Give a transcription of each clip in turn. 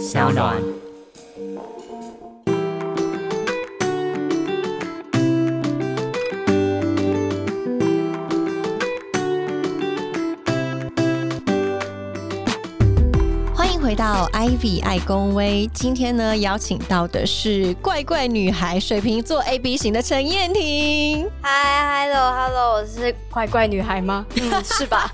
小暖。回到 Ivy 爱公威。今天呢，邀请到的是怪怪女孩水瓶座 A B 型的陈燕婷。嗨，hello hello，我是怪怪女孩吗？嗯，是吧？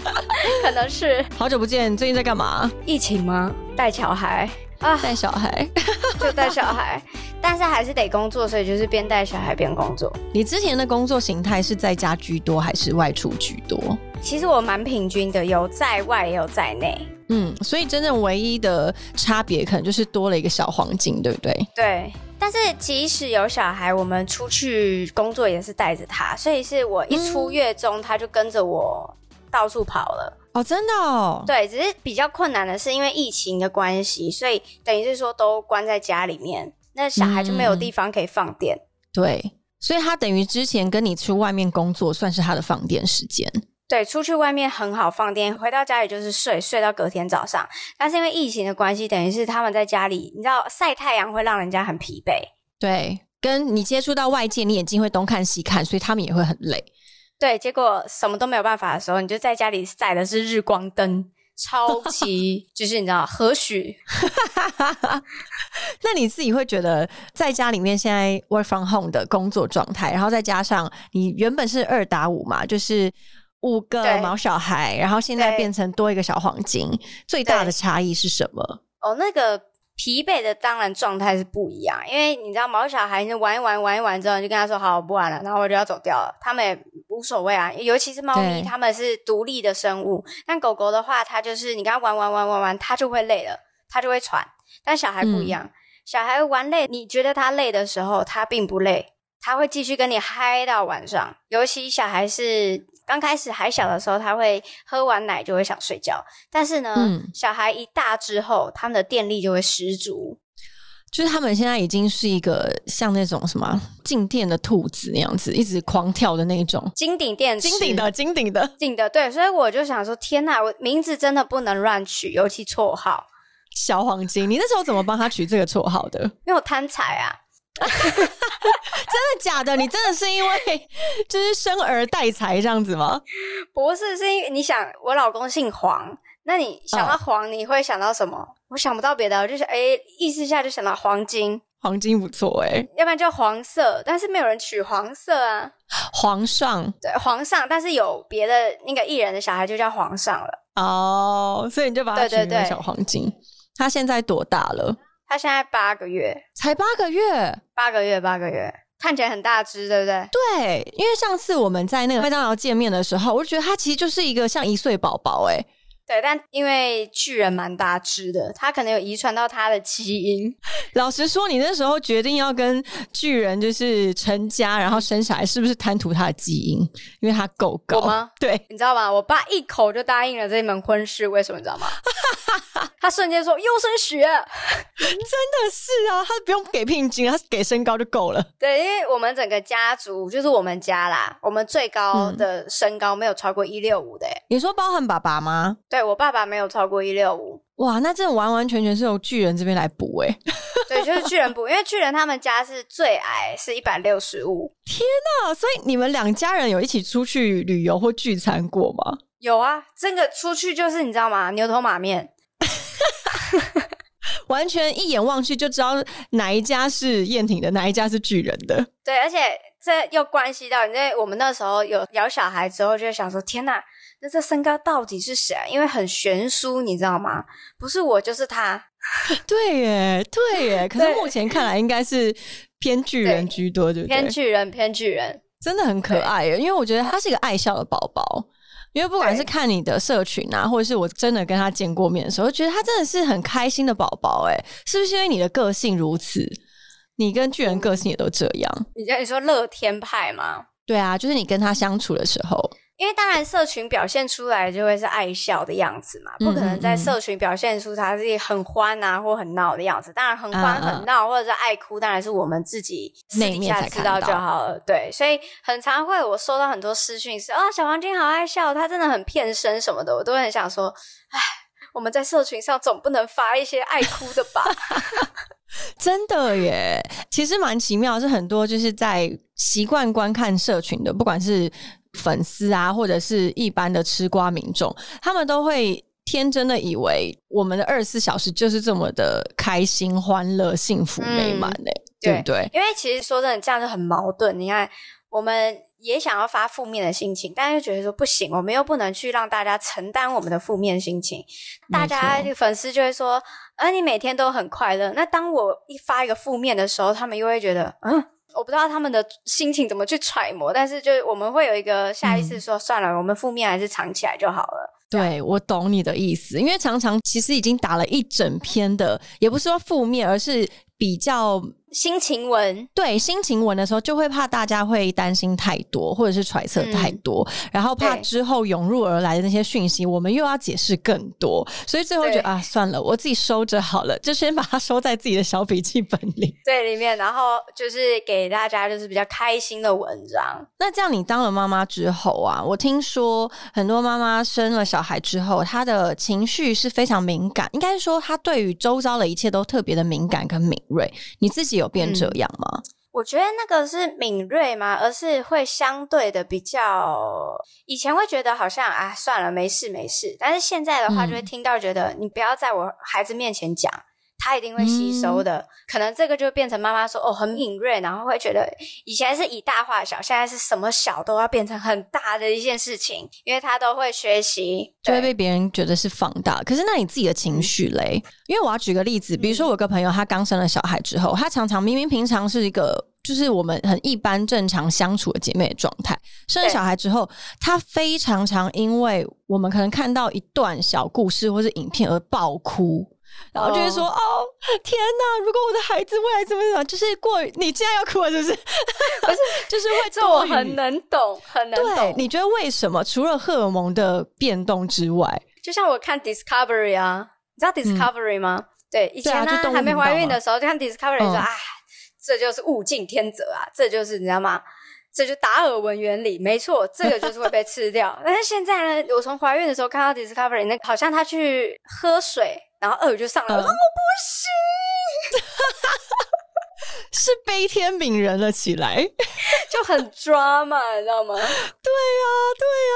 可能是好久不见，你最近在干嘛？疫情吗？带小孩啊，带小孩。就带小孩，但是还是得工作，所以就是边带小孩边工作。你之前的工作形态是在家居多还是外出居多？其实我蛮平均的，有在外也有在内。嗯，所以真正唯一的差别可能就是多了一个小黄金，对不对？对。但是即使有小孩，我们出去工作也是带着他，所以是我一出月中，他就跟着我到处跑了。哦，真的哦。对，只是比较困难的是因为疫情的关系，所以等于是说都关在家里面，那小孩就没有地方可以放电。对，所以他等于之前跟你去外面工作，算是他的放电时间。对，出去外面很好放电，回到家里就是睡，睡到隔天早上。但是因为疫情的关系，等于是他们在家里，你知道晒太阳会让人家很疲惫。对，跟你接触到外界，你眼睛会东看西看，所以他们也会很累。对，结果什么都没有办法的时候，你就在家里晒的是日光灯，超级 就是你知道何许？那你自己会觉得在家里面现在 work from home 的工作状态，然后再加上你原本是二打五嘛，就是。五个毛小孩，然后现在变成多一个小黄金，最大的差异是什么？哦，那个疲惫的当然状态是不一样，因为你知道毛小孩，你玩一玩玩一玩之后，你就跟他说好，我不玩了，然后我就要走掉了。他们也无所谓啊，尤其是猫咪，他们是独立的生物。但狗狗的话，它就是你跟它玩玩玩玩玩，它就会累了，它就会喘。但小孩不一样，小孩玩累，你觉得他累的时候，他并不累，他会继续跟你嗨到晚上。尤其小孩是。刚开始还小的时候，他会喝完奶就会想睡觉，但是呢，小孩一大之后，他们的电力就会十足。就是他们现在已经是一个像那种什么静电的兔子那样子，一直狂跳的那种。金顶电池，金顶的，金顶的，金的。对，所以我就想说，天哪，我名字真的不能乱取，尤其绰号小黄金。你那时候怎么帮他取这个绰号的？因为我贪财啊。真的假的？你真的是因为就是生儿带财这样子吗？不是，是因为你想我老公姓黄，那你想到黄，你会想到什么？我想不到别的，我就是哎，意思一下就想到黄金，黄金不错哎，要不然叫黄色，但是没有人取黄色啊。皇上对皇上，但是有别的那个艺人的小孩就叫皇上了哦，所以你就把他取名小黄金。他现在多大了？他现在八个月，才八个月，八个月，八个月，看起来很大只，对不对？对，因为上次我们在那个麦当劳见面的时候，我就觉得他其实就是一个像一岁宝宝，哎。对，但因为巨人蛮大只的，他可能有遗传到他的基因。老实说，你那时候决定要跟巨人就是成家，然后生小孩，是不是贪图他的基因？因为他够高吗？对，你知道吗？我爸一口就答应了这门婚事，为什么你知道吗？他瞬间说优生学，真的是啊，他不用给聘金，他给身高就够了。对，因为我们整个家族就是我们家啦，我们最高的身高没有超过一六五的。你说包含爸爸吗？对我爸爸没有超过一六五，哇，那这完完全全是由巨人这边来补哎，对，就是巨人补，因为巨人他们家是最矮，是一百六十五。天哪！所以你们两家人有一起出去旅游或聚餐过吗？有啊，这个出去就是你知道吗？牛头马面，完全一眼望去就知道哪一家是燕婷的，哪一家是巨人的。对，而且这又关系到，因为我们那时候有有小孩之后，就想说，天哪！那这身高到底是谁？因为很悬殊，你知道吗？不是我就是他。对耶，对耶。可是目前看来应该是偏巨人居多，对不对？偏巨人，偏巨人，真的很可爱耶。因为我觉得他是一个爱笑的宝宝。因为不管是看你的社群啊，或者是我真的跟他见过面的时候，觉得他真的是很开心的宝宝。哎，是不是因为你的个性如此？你跟巨人个性也都这样？你你说乐天派吗？对啊，就是你跟他相处的时候。因为当然，社群表现出来就会是爱笑的样子嘛，不可能在社群表现出他自己很欢啊或很闹的样子。当然，很欢很闹或者是爱哭，当然是我们自己私底下知道就好了。对，所以很常会我收到很多私讯是哦，小黄金好爱笑，他真的很骗身什么的，我都很想说，哎，我们在社群上总不能发一些爱哭的吧？真的耶，其实蛮奇妙，是很多就是在习惯观看社群的，不管是粉丝啊，或者是一般的吃瓜民众，他们都会天真的以为我们的二十四小时就是这么的开心、欢乐、幸福、美满嘞，对不对？因为其实说真的，这样就很矛盾。你看，我们也想要发负面的心情，但又觉得说不行，我们又不能去让大家承担我们的负面心情。大家粉丝就会说。而你每天都很快乐，那当我一发一个负面的时候，他们又会觉得，嗯，我不知道他们的心情怎么去揣摩，但是就是我们会有一个下意识说，算了，我们负面还是藏起来就好了。对，我懂你的意思，因为常常其实已经打了一整篇的，也不是说负面，而是比较。心情文对心情文的时候，就会怕大家会担心太多，或者是揣测太多，然后怕之后涌入而来的那些讯息，我们又要解释更多，所以最后觉得啊，算了，我自己收着好了，就先把它收在自己的小笔记本里。对，里面，然后就是给大家就是比较开心的文章。那这样，你当了妈妈之后啊，我听说很多妈妈生了小孩之后，她的情绪是非常敏感，应该说她对于周遭的一切都特别的敏感跟敏锐。你自己有？有变这样吗？我觉得那个是敏锐吗？而是会相对的比较，以前会觉得好像啊，算了，没事没事。但是现在的话，就会听到觉得你不要在我孩子面前讲。他一定会吸收的，可能这个就变成妈妈说哦很敏锐，然后会觉得以前是以大化小，现在是什么小都要变成很大的一件事情，因为他都会学习，就会被别人觉得是放大。可是那你自己的情绪嘞？因为我要举个例子，比如说我有个朋友，他刚生了小孩之后，他常常明明平常是一个就是我们很一般正常相处的姐妹的状态，生了小孩之后，他非常常因为我们可能看到一段小故事或是影片而爆哭。然后就会说：“哦，天哪！如果我的孩子未来怎么怎么，就是过你现在要哭了，是不是？不是，就是会这我很能懂，很能懂。你觉得为什么？除了荷尔蒙的变动之外，就像我看 Discovery 啊，你知道 Discovery 吗？对，以前呢还没怀孕的时候就看 Discovery 说啊，这就是物竞天择啊，这就是你知道吗？这就达尔文原理，没错，这个就是会被吃掉。但是现在呢，我从怀孕的时候看到 Discovery，那好像他去喝水。”然后鳄鱼就上来了，我不行，是悲天悯人了起来，就很抓嘛，你知道吗？对呀，对呀。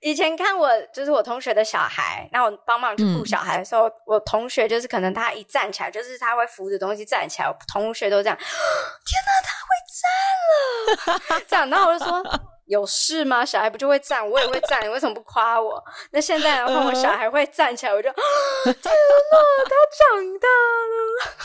以前看我就是我同学的小孩，那我帮忙去顾小孩的时候，我同学就是可能他一站起来，就是他会扶着东西站起来，同学都这样，天哪，他会站了，这样，然后我就说。有事吗？小孩不就会站，我也会站，你为什么不夸我？那现在的话，我小孩会站起来，我就 天哪，他长大了，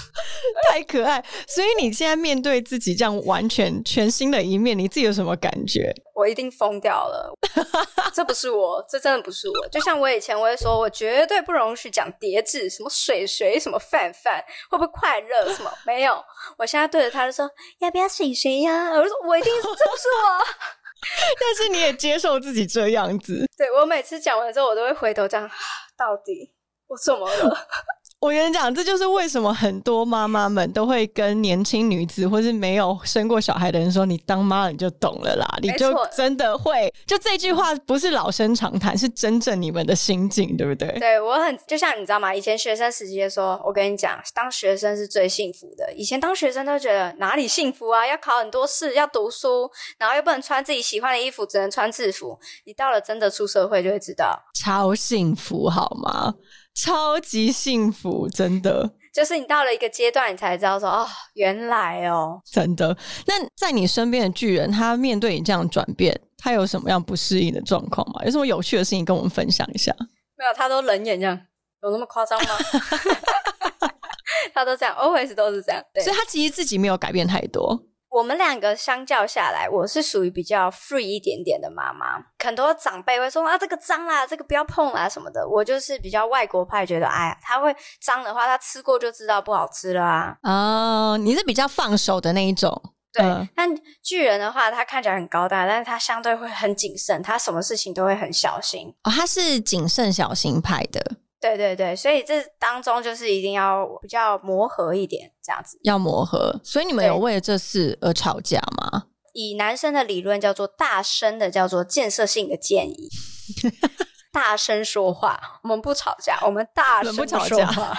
太可爱。所以你现在面对自己这样完全全新的一面，你自己有什么感觉？我一定疯掉了，这不是我，这真的不是我。就像我以前我会说，我绝对不容许讲叠字，什么水水，什么饭饭，会不会快热？什么没有？我现在对着他就说，要不要水水呀？我就说我一定，这不是我。但是你也接受自己这样子，对我每次讲完之后，我都会回头这样，到底我怎么了？我跟你讲，这就是为什么很多妈妈们都会跟年轻女子，或是没有生过小孩的人说：“你当妈了，你就懂了啦，你就真的会。”就这句话不是老生常谈，是真正你们的心境，对不对？对我很就像你知道吗？以前学生时期的说，我跟你讲，当学生是最幸福的。以前当学生都觉得哪里幸福啊？要考很多试，要读书，然后又不能穿自己喜欢的衣服，只能穿制服。你到了真的出社会，就会知道超幸福，好吗？超级幸福，真的，就是你到了一个阶段，你才知道说哦，原来哦，真的。那在你身边的巨人，他面对你这样转变，他有什么样不适应的状况吗？有什么有趣的事情跟我们分享一下？没有，他都冷眼这样，有那么夸张吗？他都这样，always 都是这样，所以他其实自己没有改变太多。我们两个相较下来，我是属于比较 free 一点点的妈妈。很多长辈会说啊，这个脏啦，这个不要碰啦什么的。我就是比较外国派，觉得哎呀，他会脏的话，他吃过就知道不好吃了啊。哦，你是比较放手的那一种。对，但巨人的话，他看起来很高大，但是他相对会很谨慎，他什么事情都会很小心。哦，他是谨慎小心派的。对对对，所以这当中就是一定要比较磨合一点，这样子要磨合。所以你们有为了这事而吵架吗？以男生的理论叫做大声的，叫做建设性的建议。大声说话，我们不吵架，我们大声不吵说话。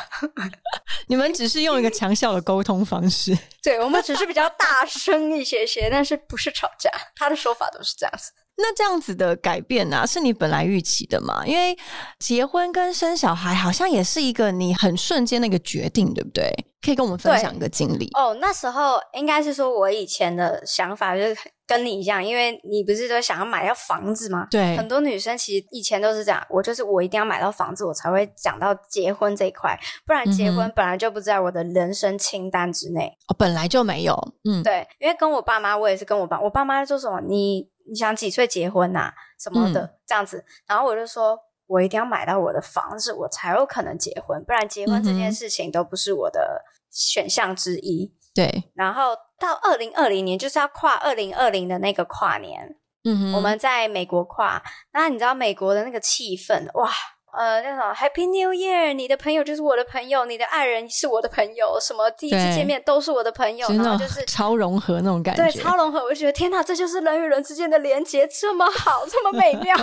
你们只是用一个强效的沟通方式，对我们只是比较大声一些些，但是不是吵架。他的说法都是这样子。那这样子的改变呢，是你本来预期的吗？因为结婚跟生小孩好像也是一个你很瞬间的一个决定，对不对？可以跟我们分享一个经历哦。那时候应该是说我以前的想法就是跟你一样，因为你不是都想要买到房子吗？对，很多女生其实以前都是这样，我就是我一定要买到房子，我才会讲到结婚这一块，不然结婚本来就不在我的人生清单之内。哦，本来就没有。嗯，对，因为跟我爸妈，我也是跟我爸，我爸妈说什么你。你想几岁结婚呐？什么的这样子，然后我就说，我一定要买到我的房子，我才有可能结婚，不然结婚这件事情都不是我的选项之一。对，然后到二零二零年，就是要跨二零二零的那个跨年，嗯哼，我们在美国跨，那你知道美国的那个气氛，哇！呃，那种 Happy New Year，你的朋友就是我的朋友，你的爱人是我的朋友，什么第一次见面都是我的朋友，然后就是 超融合那种感觉，对，超融合。我就觉得天哪，这就是人与人之间的连接，这么好，这么美妙，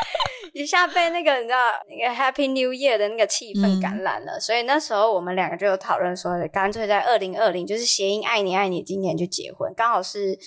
一下被那个你知道那个 Happy New Year 的那个气氛感染了。所以那时候我们两个就有讨论说，干脆在二零二零就是谐音爱你爱你，今年就结婚，刚好是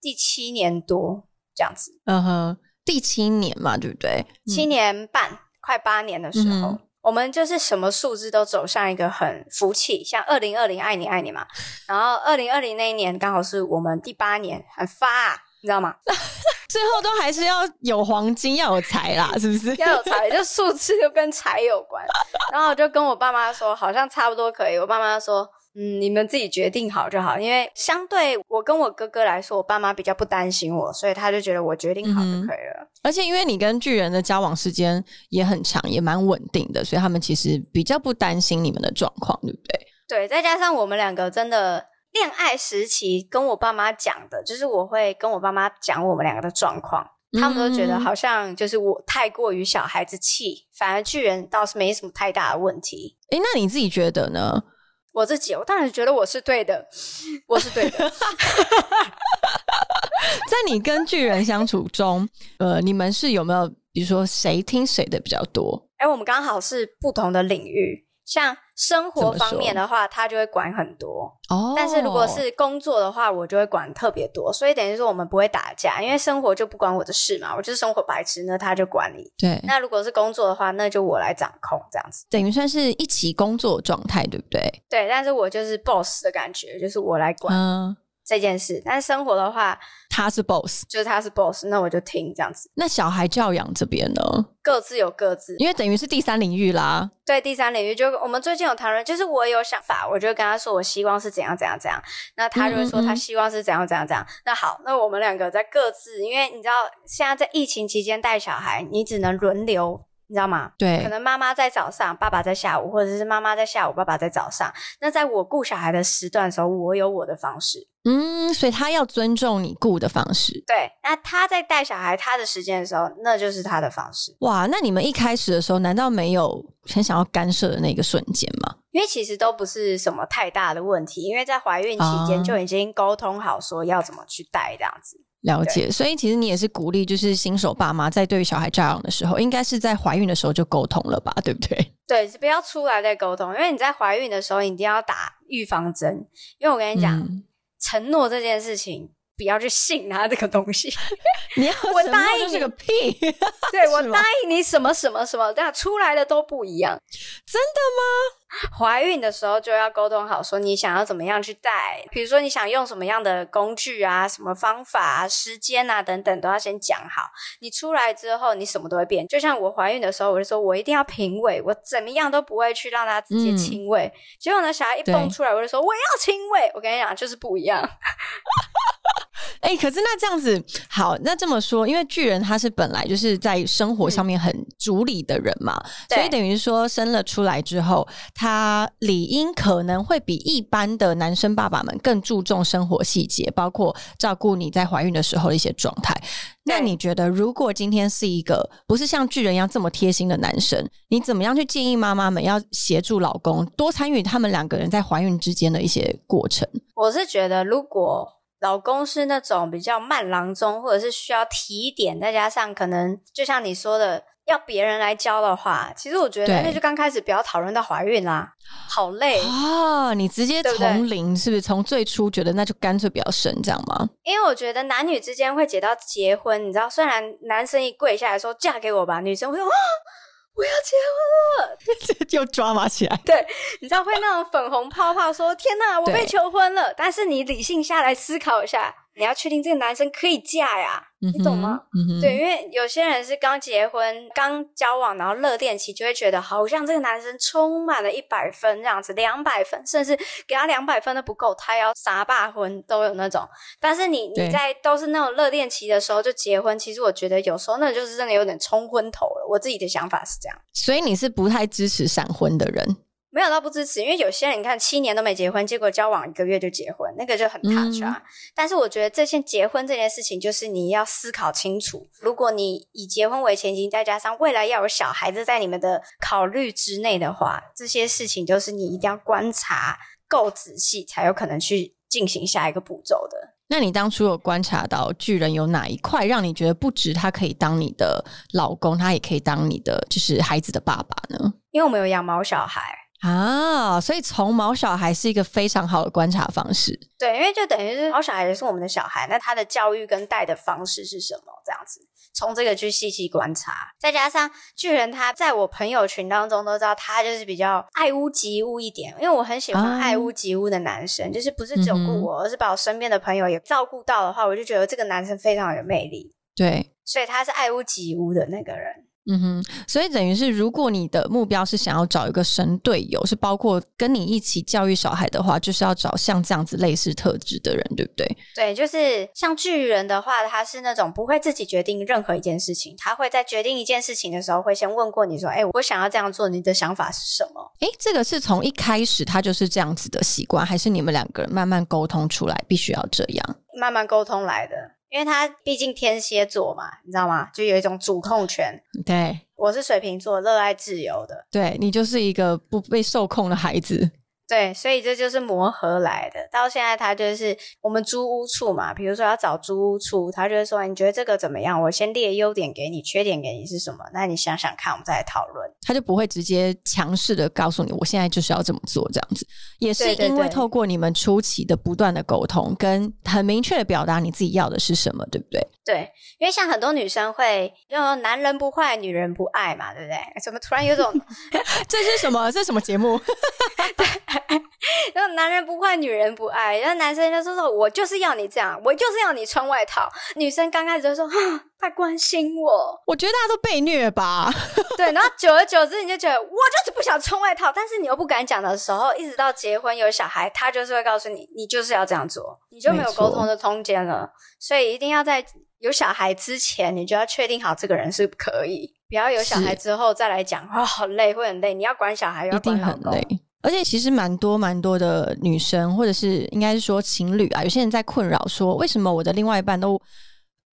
第七年多这样子。嗯哼，第七年嘛，对不对？七年半。快八年的时候，我们就是什么数字都走向一个很福气，像二零二零爱你爱你嘛，然后二零二零那一年刚好是我们第八年，很发，你知道吗？最后都还是要有黄金，要有财啦，是不是？要有财，就数字就跟财有关。然后我就跟我爸妈说，好像差不多可以。我爸妈说。嗯，你们自己决定好就好，因为相对我跟我哥哥来说，我爸妈比较不担心我，所以他就觉得我决定好就可以了。而且因为你跟巨人的交往时间也很长，也蛮稳定的，所以他们其实比较不担心你们的状况，对不对？对，再加上我们两个真的恋爱时期跟我爸妈讲的，就是我会跟我爸妈讲我们两个的状况，他们都觉得好像就是我太过于小孩子气，反而巨人倒是没什么太大的问题。诶，那你自己觉得呢？我自己，我当然觉得我是对的，我是对的。在你跟巨人相处中，呃，你们是有没有，比如说谁听谁的比较多？哎，我们刚好是不同的领域。像生活方面的话，他就会管很多哦。但是如果是工作的话，我就会管特别多。所以等于说我们不会打架，因为生活就不关我的事嘛。我就是生活白痴，那他就管理。对。那如果是工作的话，那就我来掌控这样子。等于算是一起工作状态，对不对？对。但是我就是 boss 的感觉，就是我来管。这件事，但是生活的话，他是 boss，就是他是 boss，那我就听这样子。那小孩教养这边呢？各自有各自，因为等于是第三领域啦。对，第三领域就我们最近有谈论，就是我有想法，我就跟他说，我希望是怎样怎样怎样，那他就会说他希望是怎样怎样怎样。那好，那我们两个在各自，因为你知道现在在疫情期间带小孩，你只能轮流。你知道吗？对，可能妈妈在早上，爸爸在下午，或者是妈妈在下午，爸爸在早上。那在我顾小孩的时段的时候，我有我的方式。嗯，所以他要尊重你雇的方式。对，那他在带小孩他的时间的时候，那就是他的方式。哇，那你们一开始的时候，难道没有很想要干涉的那个瞬间吗？因为其实都不是什么太大的问题，因为在怀孕期间就已经沟通好说要怎么去带这样子。了解，所以其实你也是鼓励，就是新手爸妈在对于小孩教养的时候，应该是在怀孕的时候就沟通了吧，对不对？对，不要出来再沟通，因为你在怀孕的时候一定要打预防针。因为我跟你讲，承诺这件事情，不要去信他这个东西。你要我答应你个屁！对我答应你什么什么什么，但出来的都不一样，真的吗？怀孕的时候就要沟通好，说你想要怎么样去带，比如说你想用什么样的工具啊、什么方法啊、时间啊等等，都要先讲好。你出来之后，你什么都会变。就像我怀孕的时候，我就说我一定要平喂，我怎么样都不会去让他直接亲喂。结果呢，小孩一蹦出来，我就说我要亲喂。我跟你讲，就是不一样。哎，可是那这样子好，那这么说，因为巨人他是本来就是在生活上面很主理的人嘛，所以等于说生了出来之后，他理应可能会比一般的男生爸爸们更注重生活细节，包括照顾你在怀孕的时候的一些状态。那你觉得，如果今天是一个不是像巨人一样这么贴心的男生，你怎么样去建议妈妈们要协助老公多参与他们两个人在怀孕之间的一些过程？我是觉得，如果老公是那种比较慢郎中，或者是需要提点，再加上可能就像你说的，要别人来教的话，其实我觉得那就刚开始不要讨论到怀孕啦，好累啊！你直接从零是不是？从最初觉得那就干脆不要生这样吗？因为我觉得男女之间会结到结婚，你知道，虽然男生一跪下来说嫁给我吧，女生会说啊。我要结婚了，就抓马起来。对，你知道会那种粉红泡泡，说天哪，我被求婚了。但是你理性下来思考一下。你要确定这个男生可以嫁呀，你懂吗？对，因为有些人是刚结婚、刚交往，然后热恋期就会觉得好像这个男生充满了一百分这样子，两百分，甚至给他两百分都不够，他要撒把婚都有那种。但是你你在都是那种热恋期的时候就结婚，其实我觉得有时候那就是真的有点冲昏头了。我自己的想法是这样，所以你是不太支持闪婚的人。没有到不支持，因为有些人你看七年都没结婚，结果交往一个月就结婚，那个就很 touch 啊。但是我觉得这些结婚这件事情，就是你要思考清楚。如果你以结婚为前提，再加上未来要有小孩子在你们的考虑之内的话，这些事情就是你一定要观察够仔细，才有可能去进行下一个步骤的。那你当初有观察到巨人有哪一块让你觉得不止他可以当你的老公，他也可以当你的就是孩子的爸爸呢？因为我们有养猫小孩。啊，所以从毛小孩是一个非常好的观察方式。对，因为就等于是毛小孩也是我们的小孩，那他的教育跟带的方式是什么？这样子，从这个去细细观察。再加上巨人，他在我朋友群当中都知道，他就是比较爱屋及乌一点。因为我很喜欢爱屋及乌的男生，就是不是只有顾我，而是把我身边的朋友也照顾到的话，我就觉得这个男生非常有魅力。对，所以他是爱屋及乌的那个人。嗯哼，所以等于是，如果你的目标是想要找一个神队友，是包括跟你一起教育小孩的话，就是要找像这样子类似特质的人，对不对？对，就是像巨人的话，他是那种不会自己决定任何一件事情，他会在决定一件事情的时候，会先问过你说：“哎，我想要这样做，你的想法是什么？”哎，这个是从一开始他就是这样子的习惯，还是你们两个人慢慢沟通出来，必须要这样慢慢沟通来的？因为他毕竟天蝎座嘛，你知道吗？就有一种主控权。对，我是水瓶座，热爱自由的。对你就是一个不被受控的孩子。对，所以这就是磨合来的。到现在，他就是我们租屋处嘛，比如说要找租屋处，他就会说：“你觉得这个怎么样？我先列优点给你，缺点给你是什么？那你想想看，我们再来讨论。”他就不会直接强势的告诉你，我现在就是要这么做，这样子。也是因为透过你们初期的不断的沟通，跟很明确的表达你自己要的是什么，对不对？对，因为像很多女生会用“男人不坏，女人不爱”嘛，对不对？怎么突然有种 这是什么？这是什么节目？然后男人不坏，女人不爱。然后男生就说说：“我就是要你这样，我就是要你穿外套。”女生刚开始就说：“他关心我。”我觉得大家都被虐吧。对，然后久而久之，你就觉得我就是不想穿外套，但是你又不敢讲的时候，一直到结婚有小孩，他就是会告诉你，你就是要这样做，你就没有沟通的空间了。所以一定要在有小孩之前，你就要确定好这个人是可以，不要有小孩之后再来讲啊，好累，会很累。你要管小孩，要管很累。而且其实蛮多蛮多的女生，或者是应该是说情侣啊，有些人在困扰说，为什么我的另外一半都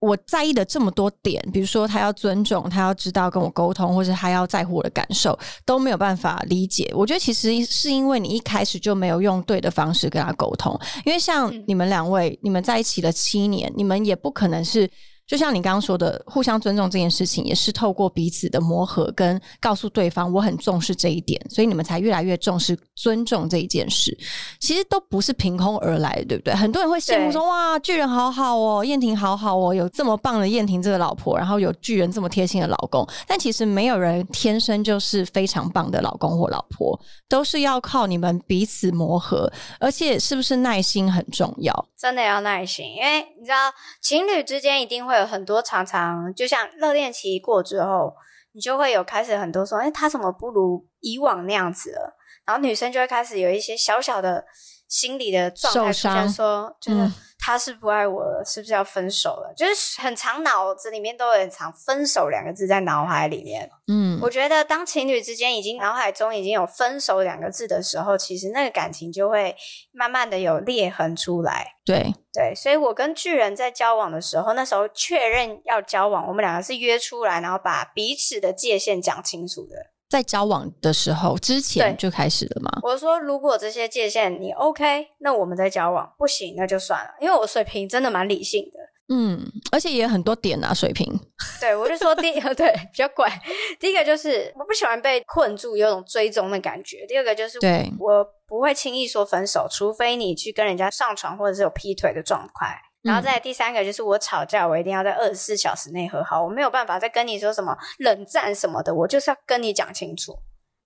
我在意的这么多点，比如说他要尊重，他要知道跟我沟通，或者他要在乎我的感受，都没有办法理解。我觉得其实是因为你一开始就没有用对的方式跟他沟通，因为像你们两位，你们在一起了七年，你们也不可能是。就像你刚刚说的，互相尊重这件事情，也是透过彼此的磨合，跟告诉对方我很重视这一点，所以你们才越来越重视尊重这一件事。其实都不是凭空而来，对不对？很多人会羡慕说：“哇，巨人好好哦，燕婷好好哦，有这么棒的燕婷这个老婆，然后有巨人这么贴心的老公。”但其实没有人天生就是非常棒的老公或老婆，都是要靠你们彼此磨合，而且是不是耐心很重要？真的要耐心，因为你知道，情侣之间一定会。很多常常就像热恋期过之后，你就会有开始很多说，哎，他怎么不如以往那样子了？然后女生就会开始有一些小小的心理的状态出现，说，就是。他是不爱我了，是不是要分手了？就是很长脑子里面都有很长“分手”两个字在脑海里面。嗯，我觉得当情侣之间已经脑海中已经有“分手”两个字的时候，其实那个感情就会慢慢的有裂痕出来。对对，所以我跟巨人在交往的时候，那时候确认要交往，我们两个是约出来，然后把彼此的界限讲清楚的。在交往的时候之前就开始了吗？我说，如果这些界限你 OK，那我们再交往；不行，那就算了。因为我水平真的蛮理性的，嗯，而且也很多点啊，水平。对，我就说第 对比较怪，第一个就是我不喜欢被困住，有种追踪的感觉。第二个就是对我不会轻易说分手，除非你去跟人家上床或者是有劈腿的状态。然后再第三个就是我吵架，我一定要在二十四小时内和好，我没有办法再跟你说什么冷战什么的，我就是要跟你讲清楚。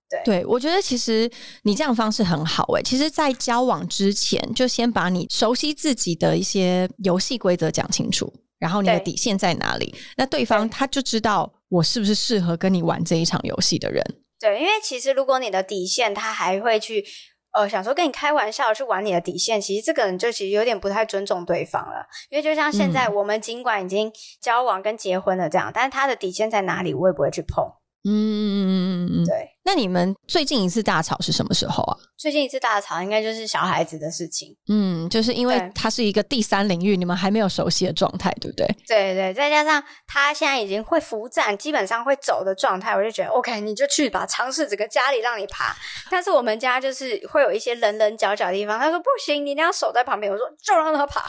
对，对我觉得其实你这样方式很好诶。其实，在交往之前，就先把你熟悉自己的一些游戏规则讲清楚，然后你的底线在哪里，那对方他就知道我是不是适合跟你玩这一场游戏的人。对，因为其实如果你的底线，他还会去。呃，想说跟你开玩笑去玩你的底线，其实这个人就其实有点不太尊重对方了。因为就像现在，我们尽管已经交往跟结婚了这样，但是他的底线在哪里，我也不会去碰。嗯嗯嗯嗯嗯，对。那你们最近一次大吵是什么时候啊？最近一次大吵应该就是小孩子的事情。嗯，就是因为他是一个第三领域，你们还没有熟悉的状态，对不对？对对，再加上他现在已经会扶站，基本上会走的状态，我就觉得 OK，你就去吧，尝试整个家里让你爬。但是我们家就是会有一些棱棱角角的地方，他说不行，你一定要守在旁边。我说就让他爬。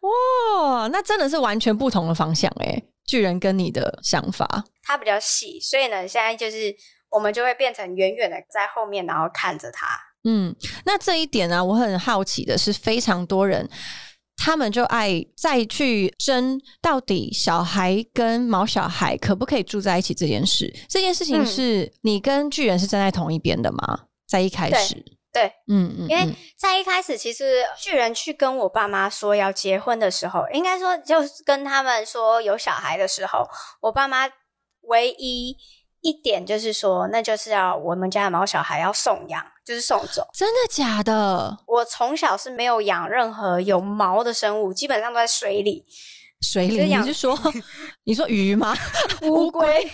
哇，那真的是完全不同的方向哎。巨人跟你的想法，他比较细，所以呢，现在就是我们就会变成远远的在后面，然后看着他。嗯，那这一点呢，我很好奇的是，非常多人他们就爱再去争到底小孩跟毛小孩可不可以住在一起这件事。这件事情是你跟巨人是站在同一边的吗？在一开始。对，嗯嗯，因为在一开始，其实巨人去跟我爸妈说要结婚的时候，应该说就是跟他们说有小孩的时候，我爸妈唯一一点就是说，那就是要我们家的毛小孩要送养，就是送走。真的假的？我从小是没有养任何有毛的生物，基本上都在水里。水里？你是说 你说鱼吗？乌龟。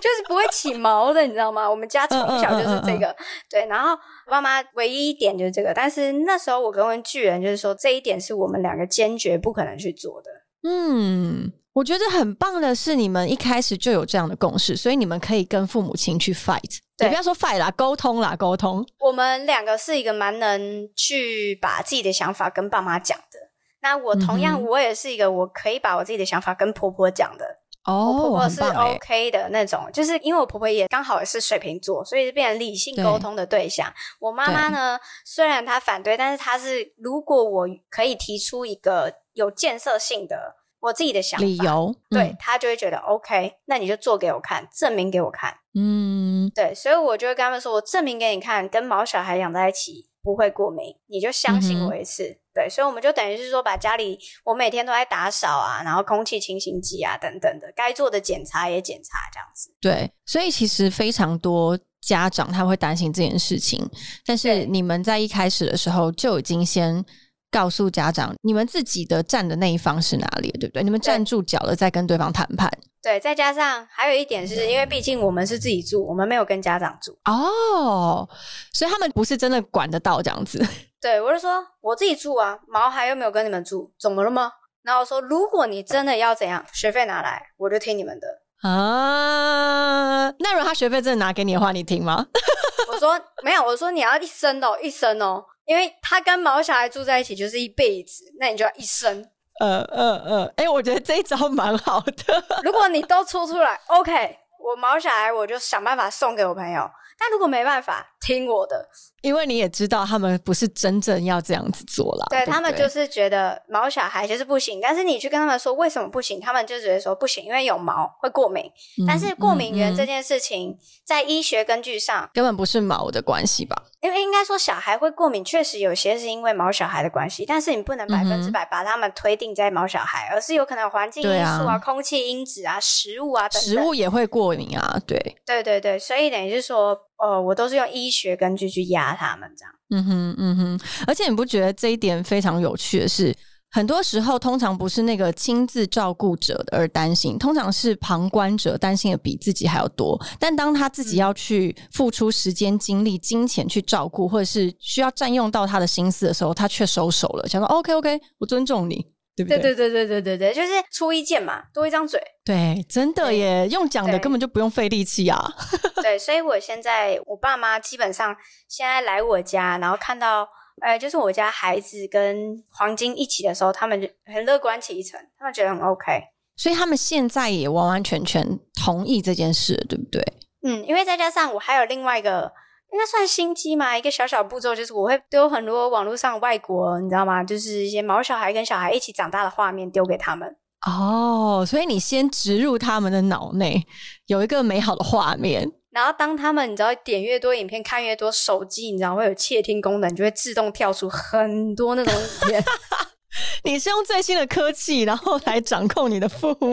就是不会起毛的，你知道吗？我们家从小就是这个，对。然后爸妈唯一一点就是这个，但是那时候我跟巨人就是说，这一点是我们两个坚决不可能去做的。嗯，我觉得很棒的是，你们一开始就有这样的共识，所以你们可以跟父母亲去 fight，你不要说 fight 啦，沟通啦，沟通。我们两个是一个蛮能去把自己的想法跟爸妈讲的。那我同样，我也是一个我可以把我自己的想法跟婆婆讲的。哦婆婆是 OK 的那种，就是因为我婆婆也刚好也是水瓶座，所以变成理性沟通的对象。我妈妈呢，虽然她反对，但是她是如果我可以提出一个有建设性的我自己的想法，理由，对她就会觉得 OK，那你就做给我看，证明给我看。嗯，对，所以我就会跟他们说，我证明给你看，跟毛小孩养在一起不会过敏，你就相信我一次。对，所以我们就等于是说，把家里我每天都在打扫啊，然后空气清新剂啊等等的，该做的检查也检查，这样子。对，所以其实非常多家长他会担心这件事情，但是你们在一开始的时候就已经先告诉家长，你们自己的站的那一方是哪里，对不对？你们站住脚了，再跟对方谈判。对，再加上还有一点是，因为毕竟我们是自己住，我们没有跟家长住哦，所以他们不是真的管得到这样子。对，我就说我自己住啊，毛孩又没有跟你们住，怎么了吗？然后我说，如果你真的要怎样，学费拿来，我就听你们的啊。那如果他学费真的拿给你的话，你听吗？我说没有，我说你要一生哦，一生哦，因为他跟毛小孩住在一起就是一辈子，那你就要一生。呃呃呃，哎，我觉得这一招蛮好的。如果你都出出来，OK，我毛小孩我就想办法送给我朋友。但如果没办法听我的，因为你也知道他们不是真正要这样子做了，对他们就是觉得毛小孩就是不行。但是你去跟他们说为什么不行，他们就觉得说不行，因为有毛会过敏。但是过敏源这件事情在医学根据上根本不是毛的关系吧？因为应该说小孩会过敏，确实有些是因为毛小孩的关系，但是你不能百分之百把他们推定在毛小孩，而是有可能环境因素啊、空气因子啊、食物啊等等，食物也会过敏啊。对，对对对，所以等于是说。哦，我都是用医学根据去压他们这样。嗯哼，嗯哼，而且你不觉得这一点非常有趣的是，很多时候通常不是那个亲自照顾者而担心，通常是旁观者担心的比自己还要多。但当他自己要去付出时间、精力、金钱去照顾，或者是需要占用到他的心思的时候，他却收手了，想说 OK OK，我尊重你。对对对对对对对，就是出一件嘛，多一张嘴。对，真的耶，用讲的根本就不用费力气啊。对，所以我现在我爸妈基本上现在来我家，然后看到哎，就是我家孩子跟黄金一起的时候，他们就很乐观其成，他们觉得很 OK。所以他们现在也完完全全同意这件事，对不对？嗯，因为再加上我还有另外一个，应该算心机嘛，一个小小步骤，就是我会丢很多网络上外国，你知道吗？就是一些毛小孩跟小孩一起长大的画面丢给他们。哦，所以你先植入他们的脑内有一个美好的画面，然后当他们你知道点越多影片看越多，手机你知道会有窃听功能，就会自动跳出很多那种影片。你是用最新的科技，然后来掌控你的父母，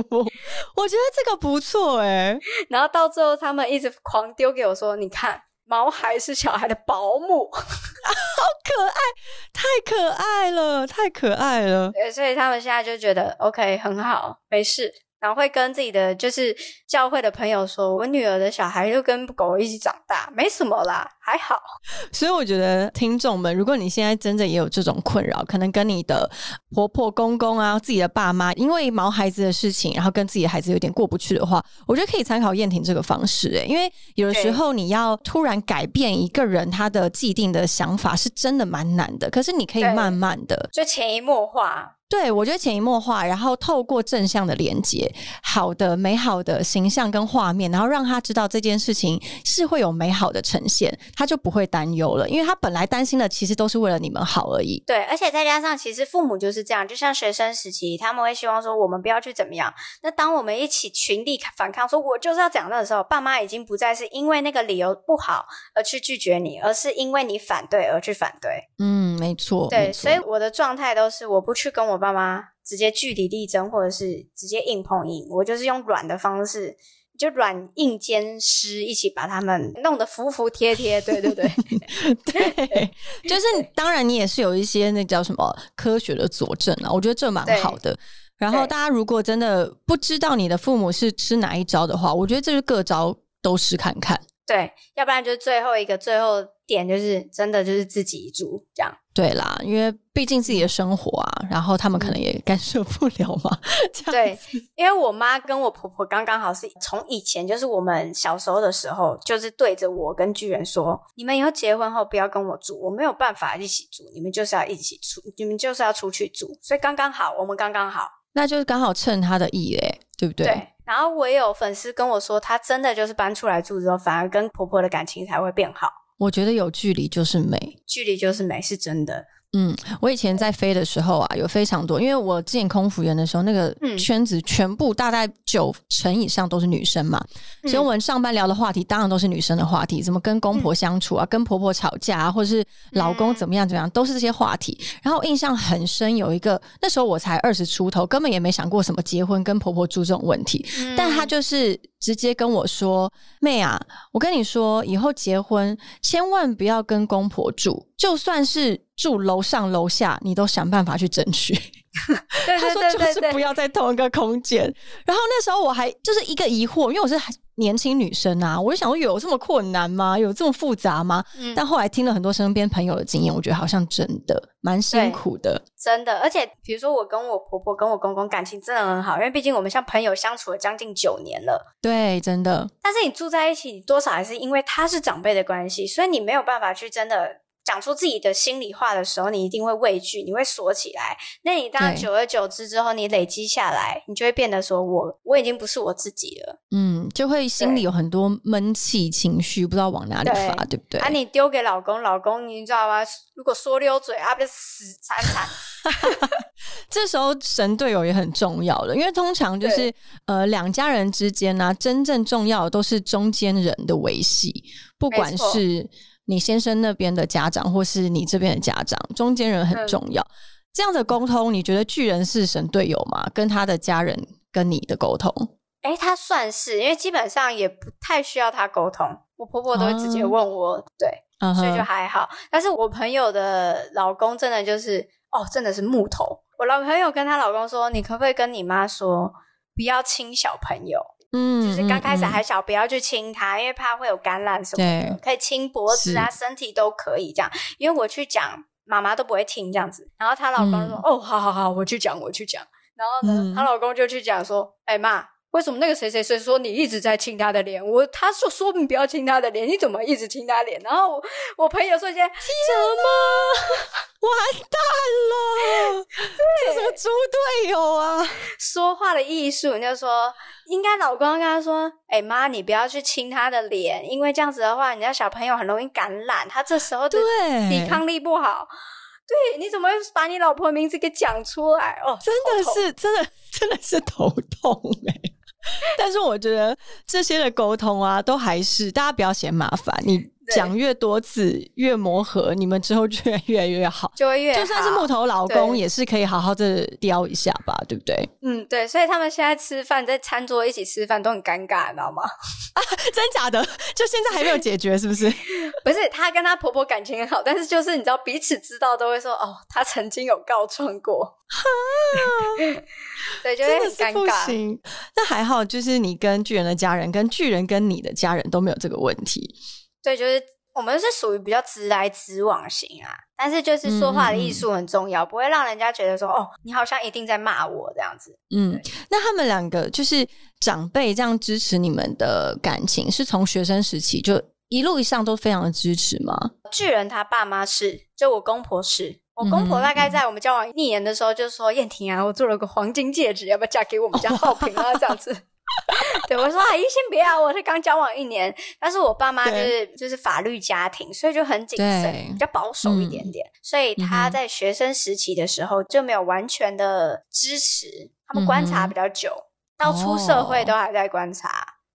我觉得这个不错哎。然后到最后，他们一直狂丢给我说：“你看，毛孩是小孩的保姆，好可爱，太可爱了，太可爱了。”对，所以他们现在就觉得 OK，很好，没事。然后会跟自己的就是教会的朋友说：“我女儿的小孩就跟狗一起长大，没什么啦，还好。”所以我觉得听众们，如果你现在真的也有这种困扰，可能跟你的婆婆、公公啊、自己的爸妈，因为毛孩子的事情，然后跟自己的孩子有点过不去的话，我觉得可以参考燕婷这个方式。哎，因为有的时候你要突然改变一个人他的既定的想法，是真的蛮难的。可是你可以慢慢的，就潜移默化。对，我觉得潜移默化，然后透过正向的连接，好的、美好的形象跟画面，然后让他知道这件事情是会有美好的呈现，他就不会担忧了，因为他本来担心的其实都是为了你们好而已。对，而且再加上，其实父母就是这样，就像学生时期，他们会希望说我们不要去怎么样。那当我们一起群力反抗，说我就是要讲的时候，爸妈已经不再是因为那个理由不好而去拒绝你，而是因为你反对而去反对。嗯，没错。对，所以我的状态都是我不去跟我爸妈直接据理力争，或者是直接硬碰硬，我就是用软的方式，就软硬兼施，一起把他们弄得服服帖帖。对对 对，对，就是当然你也是有一些那叫什么科学的佐证啊，我觉得这蛮好的。然后大家如果真的不知道你的父母是吃哪一招的话，我觉得这是各招都试看看。对，要不然就最后一个最后点就是真的就是自己住这样。对啦，因为毕竟自己的生活啊，然后他们可能也干涉不了嘛。对，因为我妈跟我婆婆刚刚好是从以前就是我们小时候的时候，就是对着我跟巨人说：“你们以后结婚后不要跟我住，我没有办法一起住，你们就是要一起出，你们就是要出去住。”所以刚刚好，我们刚刚好，那就是刚好趁他的意嘞，对不对？对。然后我也有粉丝跟我说，他真的就是搬出来住之后，反而跟婆婆的感情才会变好。我觉得有距离就是美，距离就是美，是真的。嗯，我以前在飞的时候啊，有非常多，因为我进空服员的时候，那个圈子全部大概九成以上都是女生嘛，所以我们上班聊的话题当然都是女生的话题，怎么跟公婆相处啊，跟婆婆吵架啊，或者是老公怎么样怎么样，都是这些话题。然后印象很深，有一个那时候我才二十出头，根本也没想过什么结婚跟婆婆住这种问题，但他就是直接跟我说：“妹啊，我跟你说，以后结婚千万不要跟公婆住。”就算是住楼上楼下，你都想办法去争取。他说就是不要在同一个空间。然后那时候我还就是一个疑惑，因为我是年轻女生啊，我就想说有这么困难吗？有这么复杂吗？但后来听了很多身边朋友的经验，我觉得好像真的蛮辛苦的。真的，而且比如说我跟我婆婆、跟我公公感情真的很好，因为毕竟我们像朋友相处了将近九年了。对，真的。但是你住在一起，你多少还是因为他是长辈的关系，所以你没有办法去真的。讲出自己的心里话的时候，你一定会畏惧，你会锁起来。那你当久而久之之后，你累积下来，你就会变得说：“我我已经不是我自己了。”嗯，就会心里有很多闷气情绪，不知道往哪里发，对不对？啊，你丢给老公，老公你知道吗？如果说溜嘴啊，不死惨惨。这时候神队友也很重要了，因为通常就是呃两家人之间呢，真正重要的都是中间人的维系，不管是。你先生那边的家长，或是你这边的家长，中间人很重要。这样的沟通，你觉得巨人是神队友吗？跟他的家人跟你的沟通？哎，他算是，因为基本上也不太需要他沟通。我婆婆都会直接问我，对，所以就还好。但是我朋友的老公真的就是，哦，真的是木头。我老朋友跟她老公说：“你可不可以跟你妈说，不要亲小朋友？”嗯，就是刚开始还小，不要去亲他，因为怕会有感染什么的。可以亲脖子啊，身体都可以这样。因为我去讲，妈妈都不会听这样子。然后她老公说：“哦，好好好，我去讲，我去讲。”然后呢，她老公就去讲说：“哎妈，为什么那个谁谁谁说你一直在亲他的脸？我他说说你不要亲他的脸，你怎么一直亲他脸？然后我朋友瞬间什么完蛋了？这什么猪队友啊？说话的艺术，你就说应该老公跟他说：“哎妈，你不要去亲他的脸，因为这样子的话，人家小朋友很容易感染，他这时候的抵抗力不好。”对，你怎么会把你老婆名字给讲出来？哦，真的是，真的，真的是头痛哎！但是我觉得这些的沟通啊，都还是大家不要嫌麻烦，你。讲越多次越磨合，你们之后就会越来越好，就会越就算是木头老公也是可以好好的雕一下吧，对不对？嗯，对，所以他们现在吃饭在餐桌一起吃饭都很尴尬，你知道吗？啊，真假的？就现在还没有解决，是不是？不是，她跟她婆婆感情很好，但是就是你知道彼此知道都会说哦，她曾经有告状过，对，就会很尴尬。那还好，就是你跟巨人的家人，跟巨人跟你的家人都没有这个问题。对，就是我们是属于比较直来直往型啊，但是就是说话的艺术很重要，不会让人家觉得说哦，你好像一定在骂我这样子。嗯，那他们两个就是长辈这样支持你们的感情，是从学生时期就一路以上都非常的支持吗？巨人他爸妈是，就我公婆是，我公婆大概在我们交往一年的时候就说：“燕婷啊，我做了个黄金戒指，要不要嫁给我们家 浩平啊？”这样子。对，我说阿姨先别啊，我是刚交往一年，但是我爸妈就是就是法律家庭，所以就很谨慎，比较保守一点点，所以他在学生时期的时候就没有完全的支持，他们观察比较久，到出社会都还在观察。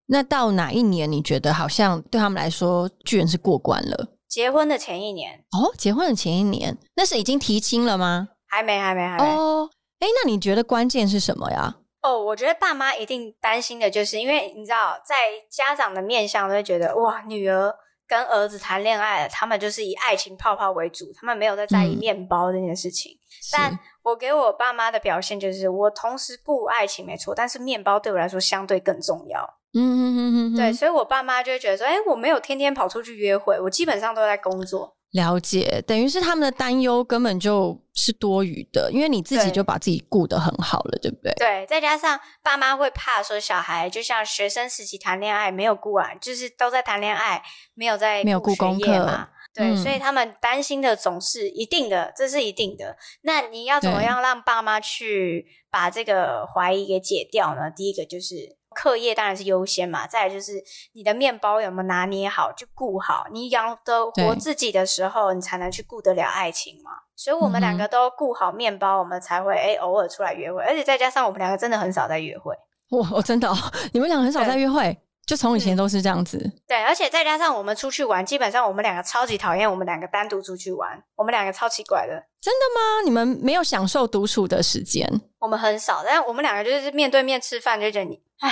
那到哪一年你觉得好像对他们来说居然是过关了？结婚的前一年哦，结婚的前一年，那是已经提亲了吗？还没，还没，还没。哦，哎，那你觉得关键是什么呀？哦，我觉得爸妈一定担心的就是，因为你知道，在家长的面向都会觉得，哇，女儿跟儿子谈恋爱了，他们就是以爱情泡泡为主，他们没有在在意面包这件事情。但我给我爸妈的表现就是，我同时顾爱情没错，但是面包对我来说相对更重要。嗯嗯嗯嗯，对，所以我爸妈就会觉得说，哎，我没有天天跑出去约会，我基本上都在工作。了解，等于是他们的担忧根本就是多余的，因为你自己就把自己顾得很好了，对不对？对，再加上爸妈会怕说小孩就像学生时期谈恋爱没有顾完，就是都在谈恋爱，没有在没有顾功课嘛。对，所以他们担心的总是一定的，这是一定的。那你要怎么样让爸妈去把这个怀疑给解掉呢？第一个就是。课业当然是优先嘛，再来就是你的面包有没有拿捏好，就顾好。你养得活自己的时候，你才能去顾得了爱情嘛。所以我们两个都顾好面包，我们才会哎偶尔出来约会，而且再加上我们两个真的很少在约会。哇，真的，你们两个很少在约会。就从以前都是这样子，对，而且再加上我们出去玩，基本上我们两个超级讨厌我们两个单独出去玩，我们两个超奇怪的，真的吗？你们没有享受独处的时间？我们很少，但我们两个就是面对面吃饭，就觉得你，唉。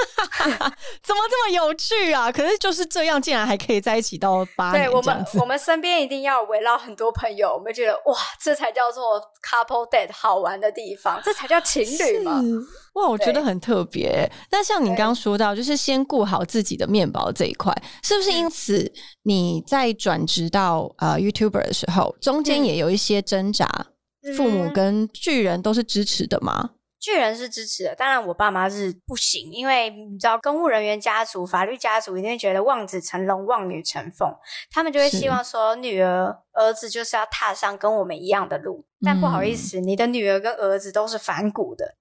怎么这么有趣啊？可是就是这样，竟然还可以在一起到八年我们我们身边一定要围绕很多朋友，我们觉得哇，这才叫做 couple date 好玩的地方，这才叫情侣嘛！哇，我觉得很特别。那像你刚刚说到，就是先顾好自己的面包这一块，是不是？因此你在转职到呃 YouTuber 的时候，中间也有一些挣扎，父母跟巨人都是支持的吗？巨人是支持的，当然我爸妈是不行，因为你知道公务人员家族、法律家族一定会觉得望子成龙、望女成凤，他们就会希望说女儿、儿子就是要踏上跟我们一样的路。但不好意思，你的女儿跟儿子都是反骨的，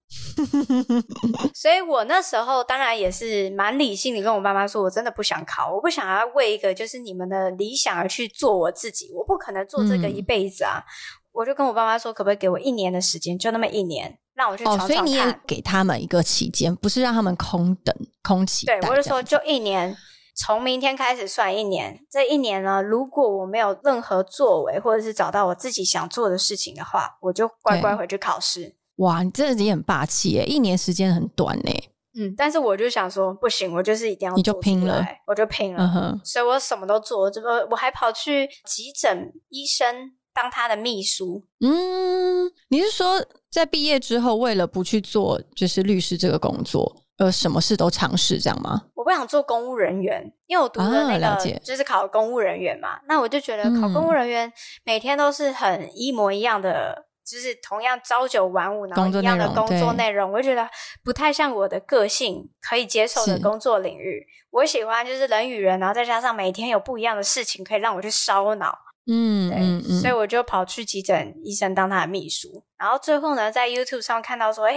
所以我那时候当然也是蛮理性的，跟我爸妈说，我真的不想考，我不想要为一个就是你们的理想而去做我自己，我不可能做这个一辈子啊。我就跟我爸妈说，可不可以给我一年的时间，就那么一年，让我去闯闯看。所以你也给他们一个期间，不是让他们空等、空期对，我就说就一年，从明天开始算一年。这一年呢，如果我没有任何作为，或者是找到我自己想做的事情的话，我就乖乖回去考试。哇，你真的也很霸气耶！一年时间很短呢。嗯，但是我就想说，不行，我就是一定要，你就拼了，我就拼了。所以我什么都做，这个我还跑去急诊医生。当他的秘书，嗯，你是说在毕业之后，为了不去做就是律师这个工作，呃，什么事都尝试这样吗？我不想做公务人员，因为我读的那个就是考公务人员嘛。那我就觉得考公务人员每天都是很一模一样的就是同样朝九晚五，然后一样的工作内容，我就觉得不太像我的个性可以接受的工作领域。我喜欢就是人与人，然后再加上每天有不一样的事情可以让我去烧脑。嗯嗯嗯，所以我就跑去急诊医生当他的秘书，然后最后呢，在 YouTube 上看到说，哎。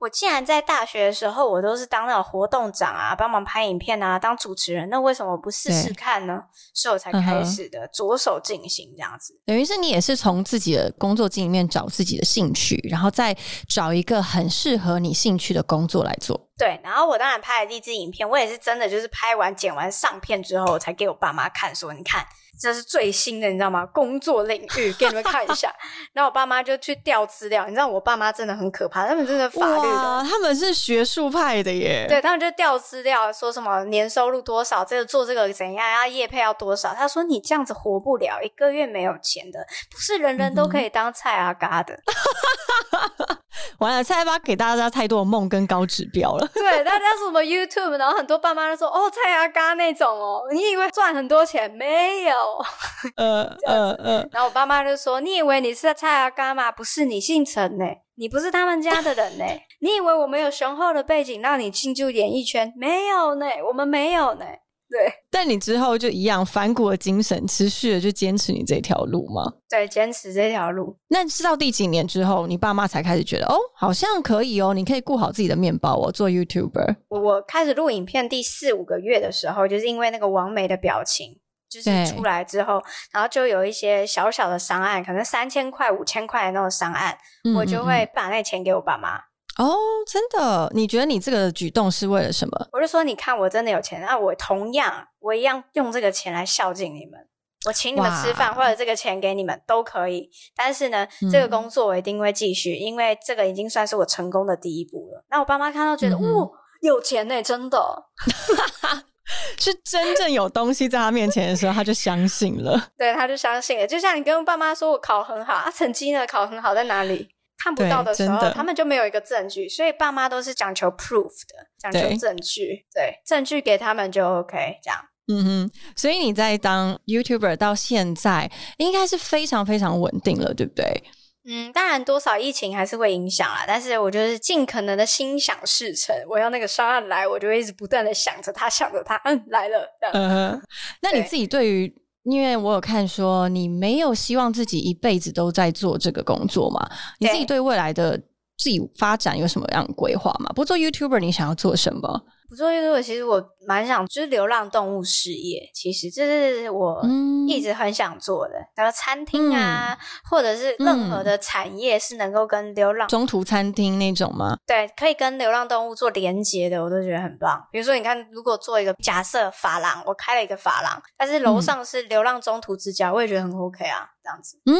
我竟然在大学的时候，我都是当那种活动长啊，帮忙拍影片啊，当主持人，那为什么不试试看呢？所以我才开始的，着手进行这样子。等于是你也是从自己的工作经里面找自己的兴趣，然后再找一个很适合你兴趣的工作来做。对，然后我当然拍了励志影片，我也是真的就是拍完剪完上片之后，才给我爸妈看，说你看。这是最新的，你知道吗？工作领域给你们看一下。然后我爸妈就去调资料，你知道我爸妈真的很可怕，他们真的法律的，他们是学术派的耶。对他们就调资料，说什么年收入多少，这个做这个怎样，要业配要多少。他说你这样子活不了，一个月没有钱的，不是人人都可以当菜阿嘎的。完了，菜阿嘎给大家太多的梦跟高指标了。对，大家什么 YouTube，然后很多爸妈都说哦，蔡阿嘎那种哦，你以为赚很多钱没有？呃呃呃，然后我爸妈就说：“你以为你是蔡阿嘎吗？不是，你姓陈呢，你不是他们家的人呢。你以为我们有雄厚的背景让你进入演艺圈？没有呢，我们没有呢。对，但你之后就一样反骨的精神，持续的就坚持你这条路吗？对，坚持这条路。那是到第几年之后，你爸妈才开始觉得哦，好像可以哦，你可以顾好自己的面包哦，做 YouTuber。我我开始录影片第四五个月的时候，就是因为那个王梅的表情。就是出来之后，然后就有一些小小的商案，可能三千块、五千块的那种商案，我就会把那钱给我爸妈。哦，真的？你觉得你这个举动是为了什么？我就说，你看我真的有钱，那我同样我一样用这个钱来孝敬你们，我请你们吃饭，或者这个钱给你们都可以。但是呢，这个工作我一定会继续，因为这个已经算是我成功的第一步了。那我爸妈看到觉得，哇，有钱呢，真的。是真正有东西在他面前的时候，他就相信了。对，他就相信了。就像你跟爸妈说我考很好，啊，成绩呢考很好在哪里？看不到的时候，他们就没有一个证据。所以爸妈都是讲求 proof 的，讲求证据。对，证据给他们就 OK。这样，嗯哼。所以你在当 YouTuber 到现在，应该是非常非常稳定了，对不对？嗯，当然多少疫情还是会影响啦，但是我就是尽可能的心想事成。我要那个商案来，我就会一直不断的想着他，想着他，嗯，来了。嗯哼，那你自己对于，因为我有看说你没有希望自己一辈子都在做这个工作嘛？你自己对未来的自己发展有什么样的规划吗？不做 YouTuber，你想要做什么？不做 YouTube，其实我蛮想就是流浪动物事业，其实这是我一直很想做的。然后餐厅啊，或者是任何的产业是能够跟流浪中途餐厅那种吗？对，可以跟流浪动物做连接的，我都觉得很棒。比如说，你看，如果做一个假设发廊，我开了一个发廊，但是楼上是流浪中途之家，我也觉得很 OK 啊，这样子。嗯，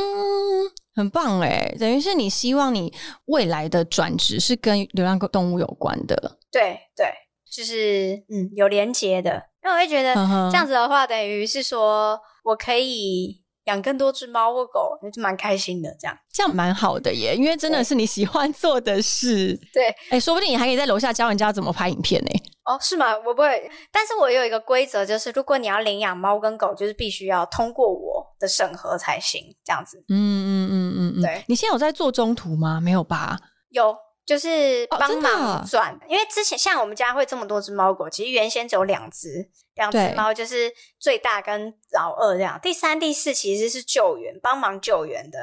很棒哎，等于是你希望你未来的转职是跟流浪动物有关的。对对。就是嗯，有连接的，那我会觉得这样子的话，等于是说我可以养更多只猫或狗，那就蛮开心的。这样这样蛮好的耶，因为真的是你喜欢做的事。对，哎，说不定你还可以在楼下教人家怎么拍影片呢。哦，是吗？我不会，但是我有一个规则，就是如果你要领养猫跟狗，就是必须要通过我的审核才行。这样子，嗯嗯嗯嗯嗯，对。你现在有在做中途吗？没有吧？有。就是帮忙转，因为之前像我们家会这么多只猫狗，其实原先只有两只。两只猫就是最大跟老二这样，第三、第四其实是救援，帮忙救援的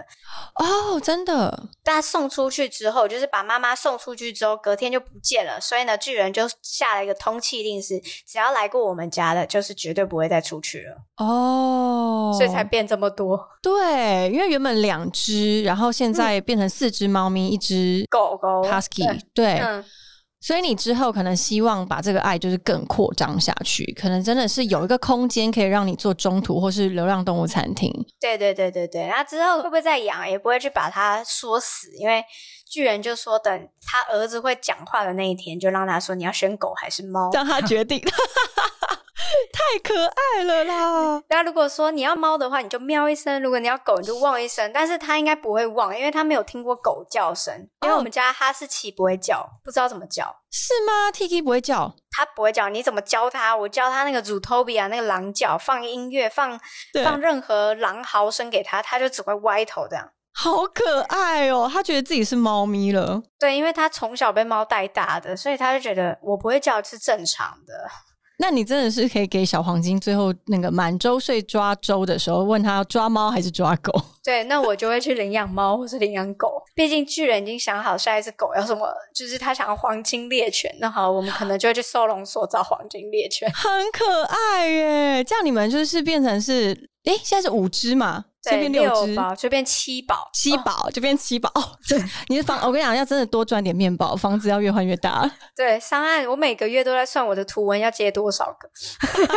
哦，真的。大家送出去之后，就是把妈妈送出去之后，隔天就不见了。所以呢，巨人就下了一个通气令，是只要来过我们家的，就是绝对不会再出去了。哦，所以才变这么多。对，因为原本两只，然后现在变成四只猫咪，一只狗狗，husky。对。所以你之后可能希望把这个爱就是更扩张下去，可能真的是有一个空间可以让你做中途或是流浪动物餐厅。对对对对对，那之后会不会再养，也不会去把它缩死，因为巨人就说等他儿子会讲话的那一天，就让他说你要选狗还是猫，让他决定。太可爱了啦！那如果说你要猫的话，你就喵一声；如果你要狗，你就 汪一声。但是它应该不会汪，因为它没有听过狗叫声。因为我们家哈士奇不会叫，不知道怎么叫。是吗？Tiki 不会叫，它不会叫。你怎么教它？我教它那个 Zootopia 那个狼叫，放音乐，放放任何狼嚎声给它，它就只会歪头这样。好可爱哦！他觉得自己是猫咪了。对，因为他从小被猫带大的，所以他就觉得我不会叫是正常的。那你真的是可以给小黄金最后那个满周岁抓周的时候，问他要抓猫还是抓狗？对，那我就会去领养猫或是领养狗。毕竟巨人已经想好下一只狗要什么，就是他想要黄金猎犬。那好，我们可能就会去收容所找黄金猎犬，很可爱耶。这样你们就是变成是，哎，现在是五只嘛？这边六只，就变七宝，七宝就变七宝。对，你的房，我跟你讲，要真的多赚点面包，房子要越换越大。对，上岸我每个月都在算我的图文要接多少个。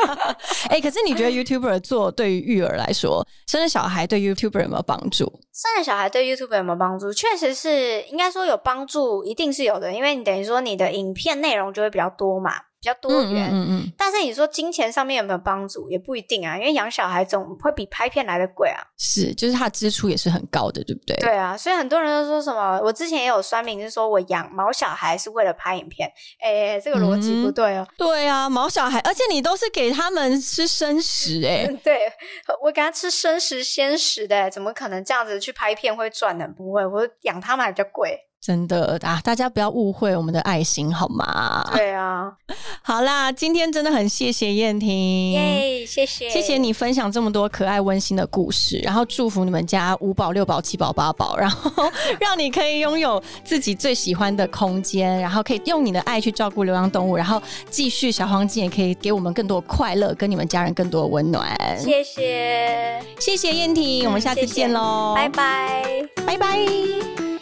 哎，可是你觉得 YouTuber 做对于育儿来说，生了小孩对 YouTuber 有没有帮助？生了小孩对 YouTuber 有没有帮助？确实是，应该说有帮助，一定是有的，因为你等于说你的影片内容就会比较多嘛。比较多元，嗯嗯，但是你说金钱上面有没有帮助，也不一定啊，因为养小孩总会比拍片来的贵啊。是，就是它支出也是很高的，对不对？对啊，所以很多人都说什么，我之前也有酸民是说我养毛小孩是为了拍影片，哎，这个逻辑不对哦。对啊，毛小孩，而且你都是给他们吃生食，哎，对我给他吃生食鲜食的，怎么可能这样子去拍片会赚呢？不会，我养他们还比较贵。真的啊，大家不要误会我们的爱心好吗？对啊，好啦，今天真的很谢谢燕婷，耶，谢谢，谢谢你分享这么多可爱温馨的故事，然后祝福你们家五宝、六宝、七宝、八宝，然后 让你可以拥有自己最喜欢的空间，然后可以用你的爱去照顾流浪动物，然后继续小黄金也可以给我们更多快乐，跟你们家人更多的温暖。谢谢，谢谢燕婷，我们下次见喽，拜拜。拜拜。